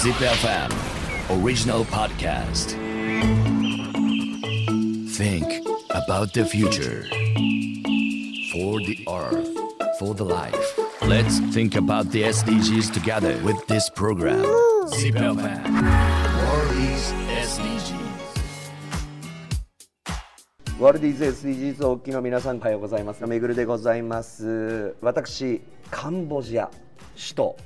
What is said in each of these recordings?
ZipFM Original Podcast Think about the future For the earth For the life Let's think about the SDGs together with this program ZipFM World is SDGs ワールディーズ SDGs をお聞きの皆さんおはようございますめぐるでございます私カンボジア首都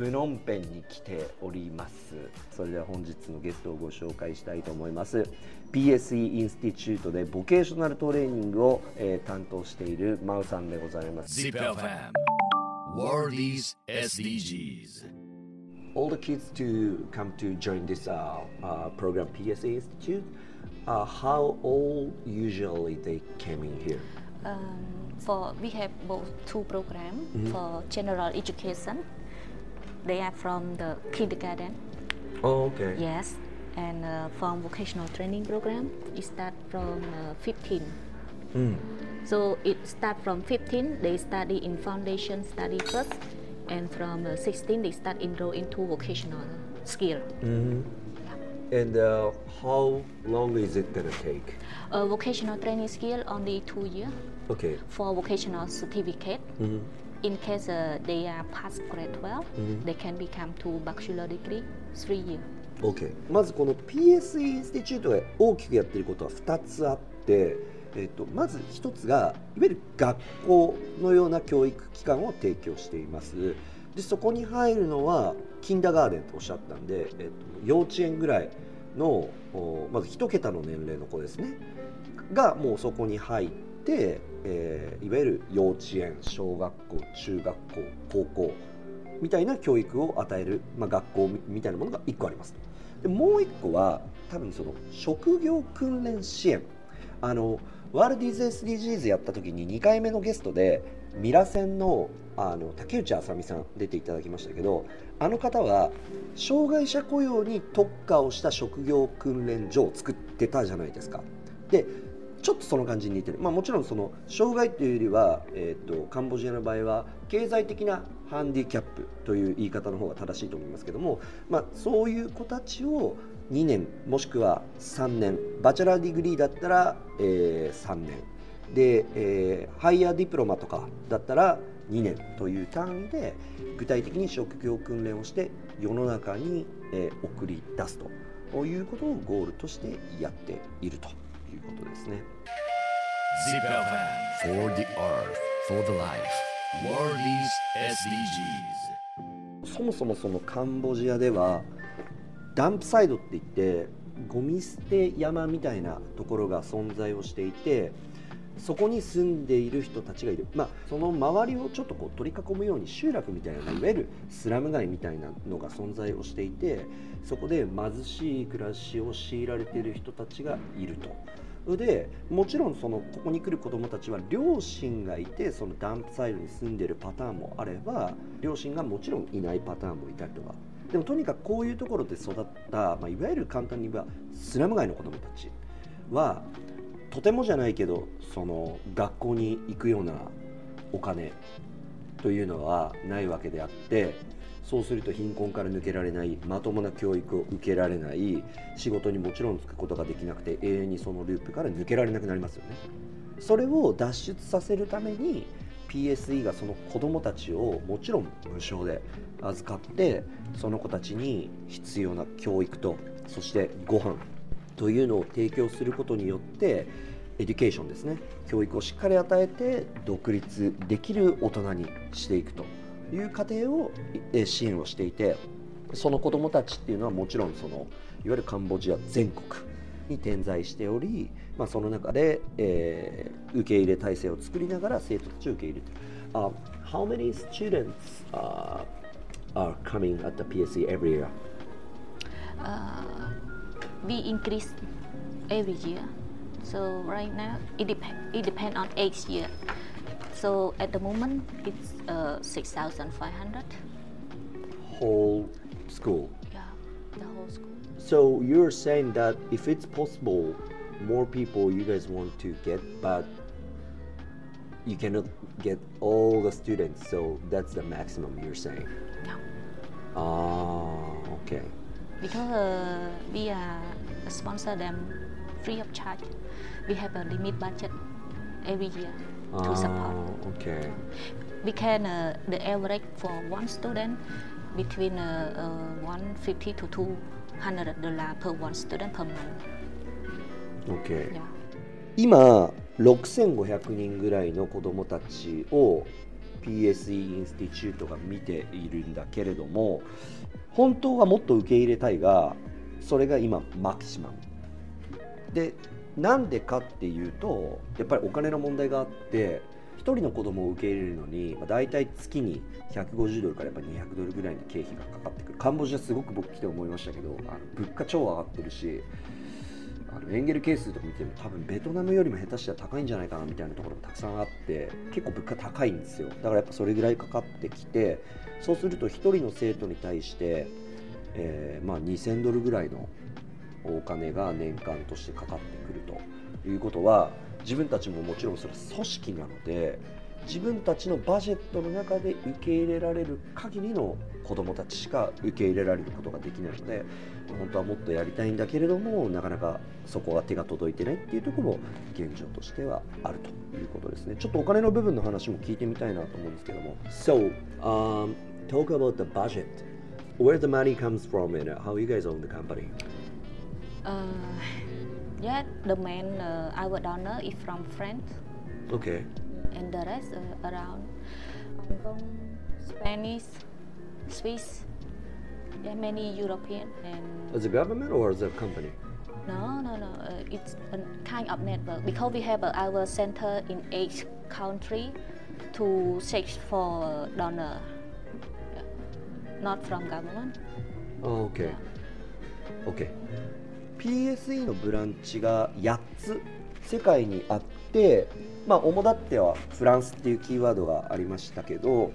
プノンペンに来ておりますそれでは本日のゲストをご紹介したいと思います PSE インスティチュートでボケーショナルトレーニングを、えー担当しているマウさんでございます ZipFM World is SDGs all the kids to come to join this uh, uh, program PSA Institute uh, how old usually they came in here Um, for we have both two programs for general education. They are from the kindergarten, oh okay yes, and uh, from vocational training program, it start from uh, 15. So it start from 15. They study in foundation study first, and from uh, 16 they start enroll into vocational skill. Hmm. and uh, how long is it gonna take Uh, vocational training skill only two years. okay for vocational certificate. In case uh, they are past grade 12, they can become to bachelor degree three year. OK まずこの PSE インスティチュートで大きくやってることは2つあって、えっとまず1つがいわゆる学校のような教育機関を提供しています。でそこに入るのはキンダーガーデンとおっしゃったんで、えっと幼稚園ぐらいのおまず1桁の年齢の子ですね。がもうそこに入って、えーいわゆる幼稚園小学校中学校高校みたいな教育を与える、まあ、学校みみたいなものが1個ありますでもう1個は多分その職業訓練支援あのワールディーズ SDGs やった時に2回目のゲストでミラセンのあの竹内あさみさん出ていただきましたけどあの方は障害者雇用に特化をした職業訓練所を作ってたじゃないですか。でちょっとその感じに似てる、まあ、もちろんその障害というよりは、えー、とカンボジアの場合は経済的なハンディキャップという言い方の方が正しいと思いますけども、まあ、そういう子たちを2年もしくは3年 bachelor degree だったら、えー3年。で、えーハイヤーディプロマとかだったら2年という単位で具体的に職業訓練をして世の中に、えー送り出すということをゴールとしてやっていると。いうことですね。ZipFM For the earth For the life. World is SDGs そもそもそのカンボジアではダンプサイドって言ってゴミ捨て山みたいなところが存在をしていてそこに住んでいる人たちがいる、まあ、その周りをちょっとこう取り囲むように集落みたいな、いわゆるスラム街みたいなのが存在をしていてそこで貧しい暮らしを強いられている人たちがいると。でもちろんそのここに来る子どもたちは両親がいてそのダンプサイドに住んでるパターンもあれば両親がもちろんいないパターンもいたりとかでもとにかくこういうところで育った、まあ、いわゆる簡単に言えばスラム街の子どもたちはとてもじゃないけどその学校に行くようなお金というのはないわけであってそうすると貧困から抜けられないまともな教育を受けられない仕事にもちろん就くことができなくて永遠にそのループから抜けられなくなりますよね。それを脱出させるために PSE がその子どもたちをもちろん無償で預かってその子たちに必要な教育とそしてご飯というのを提供することによって education ですね教育をしっかり与えて独立できる大人にしていくという過程を支援をしていてその子どもたちっていうのはもちろんそのいわゆるカンボジア全国に点在しており、まあ、その中で、えー受け入れ体制を作りながら生徒たちを受け入れている。Uh, how many students、uh, are coming at the PSE every year? Uh, we increase every year. So right now it depend it depend on each year. So at the moment it's uh, six thousand five hundred. Whole school. Yeah, the whole school. So you're saying that if it's possible, more people you guys want to get, but you cannot get all the students. So that's the maximum you're saying. Yeah. Ah, okay. because uh, we are sponsor them free of charge. We have a limit budget every year to support. Okay. We can uh, the average for one student between uh, uh, 150 to 200 dollar per one student per month. Okay. Yeah. 今6500人ぐらいの子どもたちを PSE インスティチュートが見ているんだけれども本当はもっと受け入れたいがそれが今マキシマム。でなんでかっていうとやっぱりお金の問題があって1人の子供を受け入れるのに、まあ、大体月に150ドルからやっぱ200ドルぐらいの経費がかかってくる。カンボジアすごく僕来て思いましたけどあの物価超上がってるしあのエンゲル係数とか見ても多分ベトナムよりも下手したら高いんじゃないかなみたいなところがたくさんあって結構物価高いんですよ。だからやっぱそれぐらいかかってきてそうすると1人の生徒に対して、えーまあ、2000ドルぐらいのお金が年間としてかかってくるということは自分たちももちろんそれは組織なので自分たちのバジェットの中で受け入れられる限りの子どもたちしか受け入れられることができないので本当はもっとやりたいんだけれどもなかなかそこが手が届いてないっていうところも現状としてはあるということですね。ちょっとお金の部分の話も聞いてみたいなと思うんですけども。So、um, talk about the budget. Where the money comes from and how you guys own the company Uh, yeah, the main uh, our donor is from France, okay and the rest uh, around Hong Kong, Spanish, Swiss, yeah, many European and as a government or as a company no, no, no. Uh, it's a kind of network because we have uh, our center in each country to search for donor. Not from government. あ OK OK PSE のブランチが8つ世界にあってまあ主だってはフランスっていうキーワードがありましたけど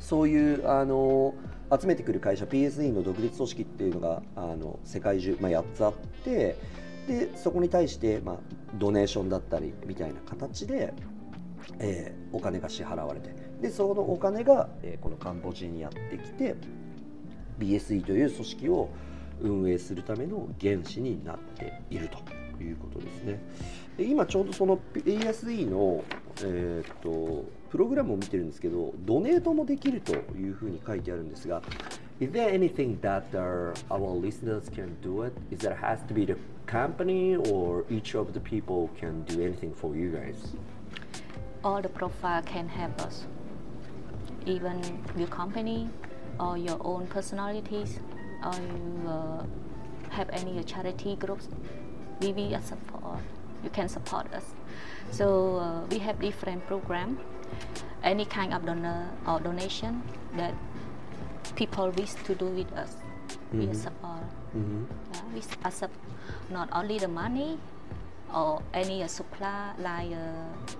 そういうあの集めてくる会社 PSE の独立組織っていうのがあの世界中、まあ、8つあってでそこに対して、まあ、ドネーションだったりみたいな形で、えーお金が支払われてでそのお金が、えーこのカンボジアにやってきて BSE という組織を運営するための原資になっているということですね。で今ちょうどその BSE の、えーっとプログラムを見てるんですけど、ドネートもできるというふうに書いてあるんですが、Is there anything that uh, our listeners can do it? Is that has to be the company or each of the people can do anything for you guys? all the profile can help us. Even your company or your own personalities or you uh, have any charity groups, we will support. You can support us. So uh, we have different program. Any kind of donor or donation that people wish to do with us, we Mhm. support. Mm-hmm. Yeah, we accept not only the money or any uh, supply like uh,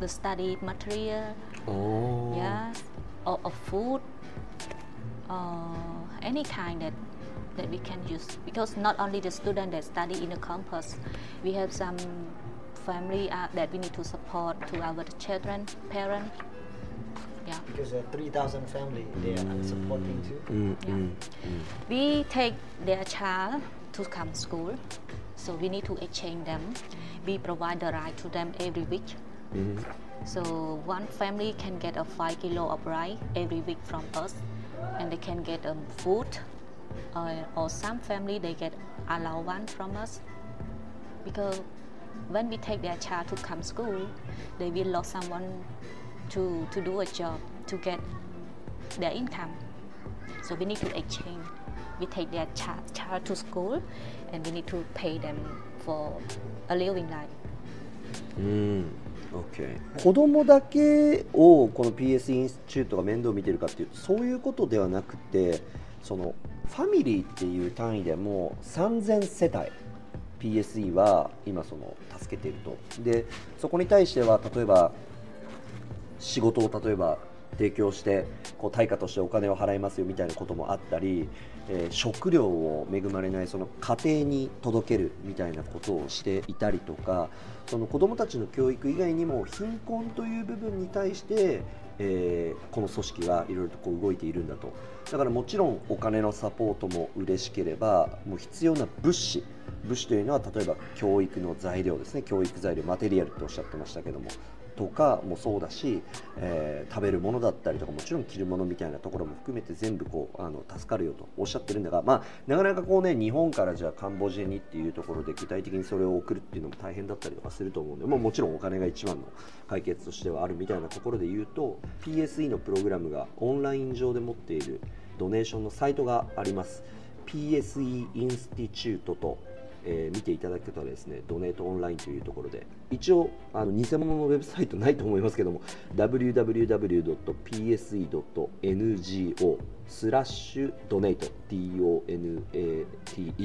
the study material, Oh. yes, or, or food, or any kind that that we can use. Because not only the student that study in the campus, we have some family uh, that we need to support to our children, parents. Yeah. Because uh, 3,000 family they are supporting too. Mm, Yeah. mm, We take their child to come school, so we need to exchange them. We provide the ride to them every week. mm, mhm. So one family can get a five kilo of rice every week from us, and they can get um, food. Uh, or some family they get allowance from us because when we take their child to come school, they will lost someone to, to do a job to get their income. So we need to exchange. We take their child, child to school, and we need to pay them for a living life. うん、OK 子供だけをこの PS インスチュートが面倒見てるかっていうとそういうことではなくてそのファミリーっていう単位でも3000世帯 PSE は今その助けていると。でそこに対しては例えば仕事を例えば提供してこう対価としてお金を払いますよみたいなこともあったり、えー食料を恵まれないその家庭に届けるみたいなことをしていたりとかその子どもたちの教育以外にも貧困という部分に対してえー、この組織はいろいろとこう動いているんだと。だからもちろんお金のサポートも嬉しければもう必要な物資物資というのは例えば教育の材料ですね。教育材料マテリアルっておっしゃってましたけどもとかもそうだし、えー、食べるものだったりとかもちろん着るものみたいなところも含めて全部こうあの助かるよとおっしゃってるんだが、まあ、なかなかこうね日本からじゃあカンボジアにっていうところで具体的にそれを送るっていうのも大変だったりとかすると思うんで、まあ、もちろんお金が一番の解決としてはあるみたいなところで言うと PSE のプログラムがオンライン上で持っているドネーションのサイトがあります。PSE インスティチュートとえー、見ていただけたらですねドネートオンラインというところで一応あの偽物のウェブサイトないと思いますけども www.pse.ngo スラッシュドネート DONATE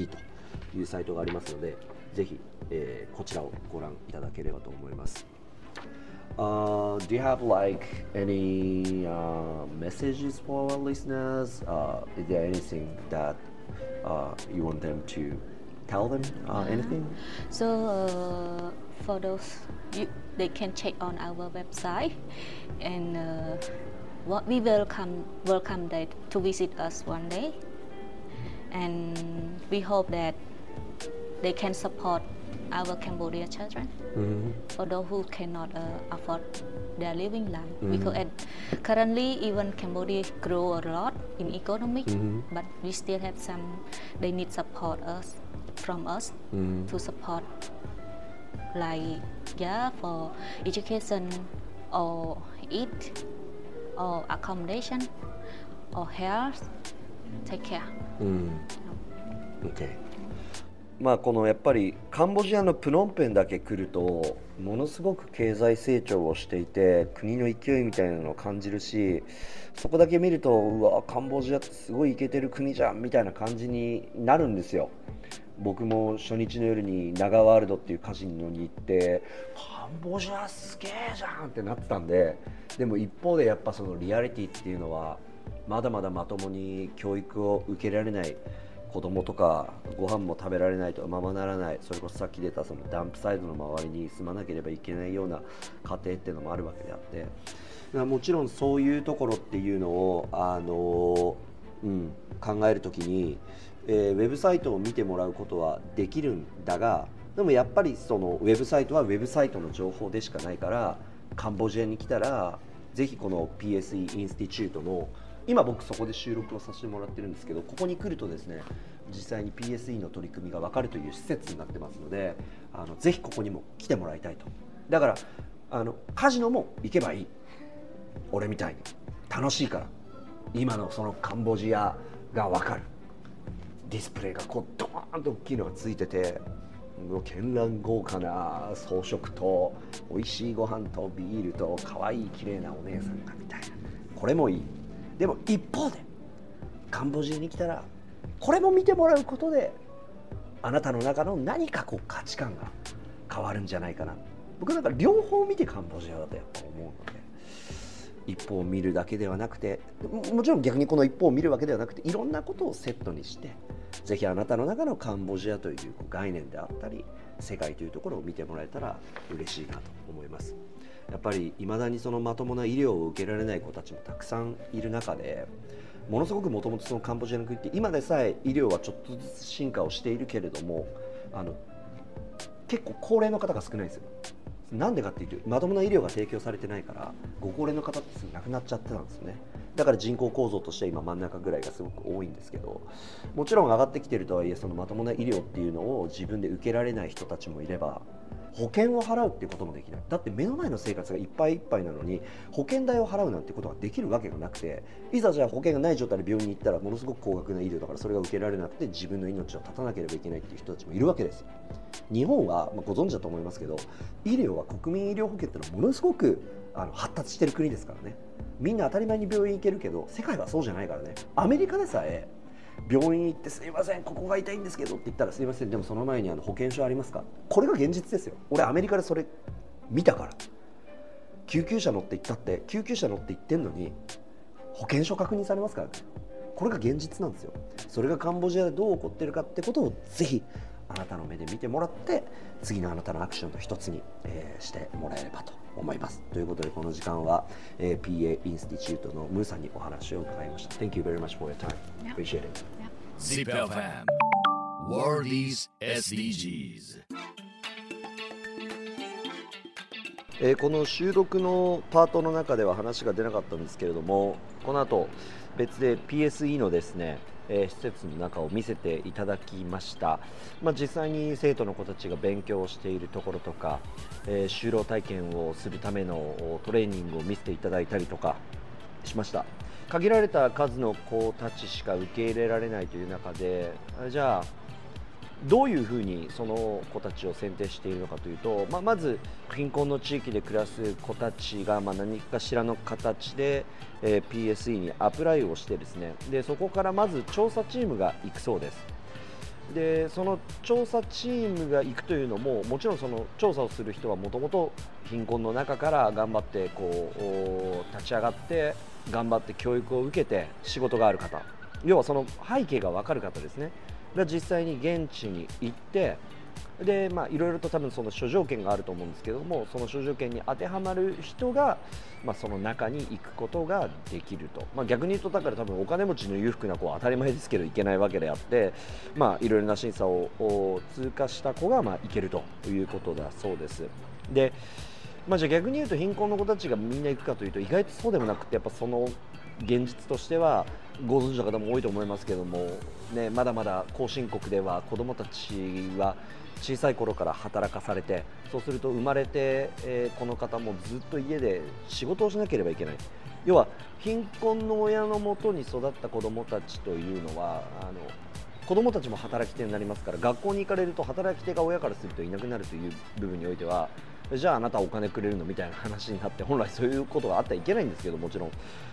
というサイトがありますのでぜひ、えー、こちらをご覧いただければと思います。Uh, do you have like any uh, messages for our listeners? Uh, is there anything that uh, you want them to tell them uh, anything? So uh, for those, you, they can check on our website, and uh, what we welcome welcome them to visit us one day, and we hope that they can support our Cambodia children mm-hmm. for those who cannot uh, afford their living life mm-hmm. because at, currently even Cambodia grow a lot in economic mm-hmm. but we still have some they need support us from us mm. to support like yeah for education or eat or accommodation or health take care mm. okay まあこのやっぱりカンボジアのプノンペンだけ来るとものすごく経済成長をしていて国の勢いみたいなのを感じるしそこだけ見るとうわカンボジアってすごいイケてる国じゃんみたいな感じになるんですよ。僕も初日の夜に長ワールドっていうカジノに行ってカンボジアすげえじゃんってなってたんででも一方でやっぱそのリアリティっていうのはまだまだまともに教育を受けられない子供とかご飯も食べられないとままならないそれこそさっき出たそのダンプサイドの周りに住まなければいけないような家庭っていうのもあるわけであってもちろんそういうところっていうのをあの、うん、考える時にえー、ウェブサイトを見てもらうことはできるんだがでもやっぱりそのウェブサイトはウェブサイトの情報でしかないからカンボジアに来たらぜひこの PSE インスティチュートの今僕そこで収録をさせてもらってるんですけどここに来るとですね実際に PSE の取り組みが分かるという施設になってますのであのぜひここにも来てもらいたいと。だからあのカジノも行けばいい。俺みたいに。楽しいから。今のそのカンボジアが分かる。ディスプレイがこうドーンと大きいのがついてて絢爛豪華な装飾と美味しいご飯とビールと可愛い綺麗なお姉さんがみたいな。これもいい。でも一方でカンボジアに来たらこれも見てもらうことであなたの中の何かこう価値観が変わるんじゃないかな。僕なんか両方見てカンボジアだとやっぱ思うので一方を見るだけではなくてもちろん逆にこの一方を見るわけではなくていろんなことをセットにしてぜひあなたの中のカンボジアという概念であったり世界というところを見てもらえたら嬉しいなと思います。やっぱり未だにそのまともな医療を受けられない子たちもたくさんいる中でものすごくもともとそのカンボジアの国って今でさえ医療はちょっとずつ進化をしているけれどもあの結構高齢の方が少ないんですよ。なんでかっていうとまともな医療が提供されてないからご高齢の方ってすぐ亡くなっちゃってたんですよね。だから人口構造としては今真ん中ぐらいがすごく多いんですけどもちろん上がってきてるとはいえそのまともな医療っていうのを自分で受けられない人たちもいれば保険を払うっていうこともできない。だって目の前の生活がいっぱいいっぱいなのに保険代を払うなんてことができるわけがなくていざじゃあ保険がない状態で病院に行ったらものすごく高額な医療だからそれが受けられなくて自分の命を絶たなければいけないっていう人たちもいるわけです日本は、まあ、ご存知だと思いますけど医療は国民医療保険ってのはものすごくあの発達してる国ですからね。みんな当たり前に病院行けるけど世界はそうじゃないからね。アメリカでさえ病院行ってすいませんここが痛いんですけどって言ったらすいませんでもその前にあの保険証ありますか？これが現実ですよ。俺アメリカでそれ見たから。救急車乗って行ったって救急車乗って行ってんのに保険証確認されますからね。これが現実なんですよ。それがカンボジアでどう起こってるかってことをぜひあなたの目で見てもらって次のあなたのアクションの一つに、えー、してもらえればと。思います。ということでこの時間は、えー、PA インスティチュートのムーさんにお話を伺いました。Thank you very much for your time. Appreciate it. ZIPFM Worldies SDGs えー、この収録のパートの中では話が出なかったんですけれどもこの後別で PSE のですね、えー、施設の中を見せていただきました、まあ、実際に生徒の子たちが勉強しているところとか、えー、就労体験をするためのトレーニングを見せていただいたりとかしました。限られた数の子たちしか受け入れられないという中でじゃあどういうふうにその子たちを選定しているのかというと、まあ、まず貧困の地域で暮らす子たちがまあ何かしらの形で、えー、PSE にアプライをしてですねでそこからまず調査チームが行くそうです。でその調査チームが行くというのももちろんその調査をする人はもともと貧困の中から頑張ってこう立ち上がって頑張って教育を受けて仕事がある方。要はその背景が分かる方ですね。が実際に現地に行ってでまあいろいろと多分その諸条件があると思うんですけどもその諸条件に当てはまる人が、まあ、その中に行くことができると、まあ、逆に言うとだから多分お金持ちの裕福な子は当たり前ですけど行けないわけであってまあいろいろな審査を通過した子がまあ行けるということだそうです。でまあ、じゃあ逆に言うと貧困の子たちがみんな行くかというと意外とそうでもなくてやっぱその現実としてはご存知の方も多いと思いますけども、ね、まだまだ後進国では子どもたちは小さい頃から働かされてそうすると生まれて、えー、この方もずっと家で仕事をしなければいけない。要は貧困の親のもとに育った子どもたちというのはあの子どもたちも働き手になりますから学校に行かれると働き手が親からするといなくなるという部分においてはじゃああなたお金くれるのみたいな話になって本来そういうことがあってはいけないんですけどもちろん。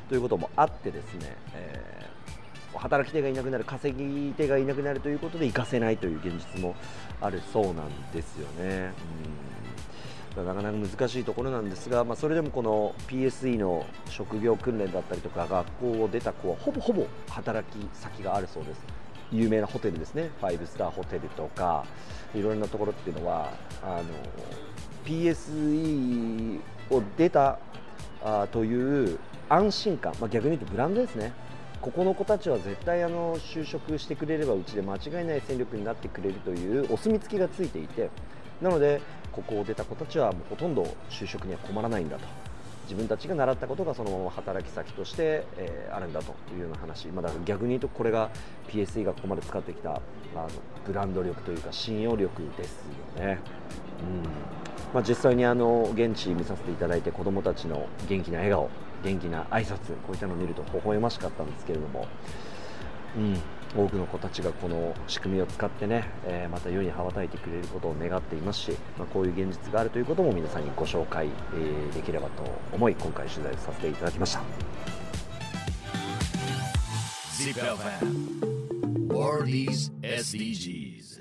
ということもあってですね、えー、働き手がいなくなる稼ぎ手がいなくなるということで行かせないという現実もあるそうなんですよね。うん。なかなか難しいところなんですが、まあ、それでもこの PSE の職業訓練だったりとか学校を出た子はほぼほぼ働き先があるそうです。有名なホテルですね。5スターホテルとかいろいろなところっていうのはあの PSE を出たあという安心感、まあ、逆に言うとブランドですね。ここの子たちは絶対あの就職してくれればうちで間違いない戦力になってくれるというお墨付きがついていて。なのでここを出た子たちはもうほとんど就職には困らないんだと。自分たちが習ったことがそのまま働き先として、えー、あるんだというような話、ま、だ逆に言うとこれが PSE がここまで使ってきたあのブランド力というか信用力ですよね。うん。まあ、実際にあの現地見させていただいて子どもたちの元気な笑顔元気な挨拶こういったのを見ると微笑ましかったんですけれども、うん、多くの子たちがこの仕組みを使ってね、えー、また世に羽ばたいてくれることを願っていますし、まあ、こういう現実があるということも皆さんにご紹介、えー、できればと思い今回取材させていただきました。ZIPFM Worldies SDGs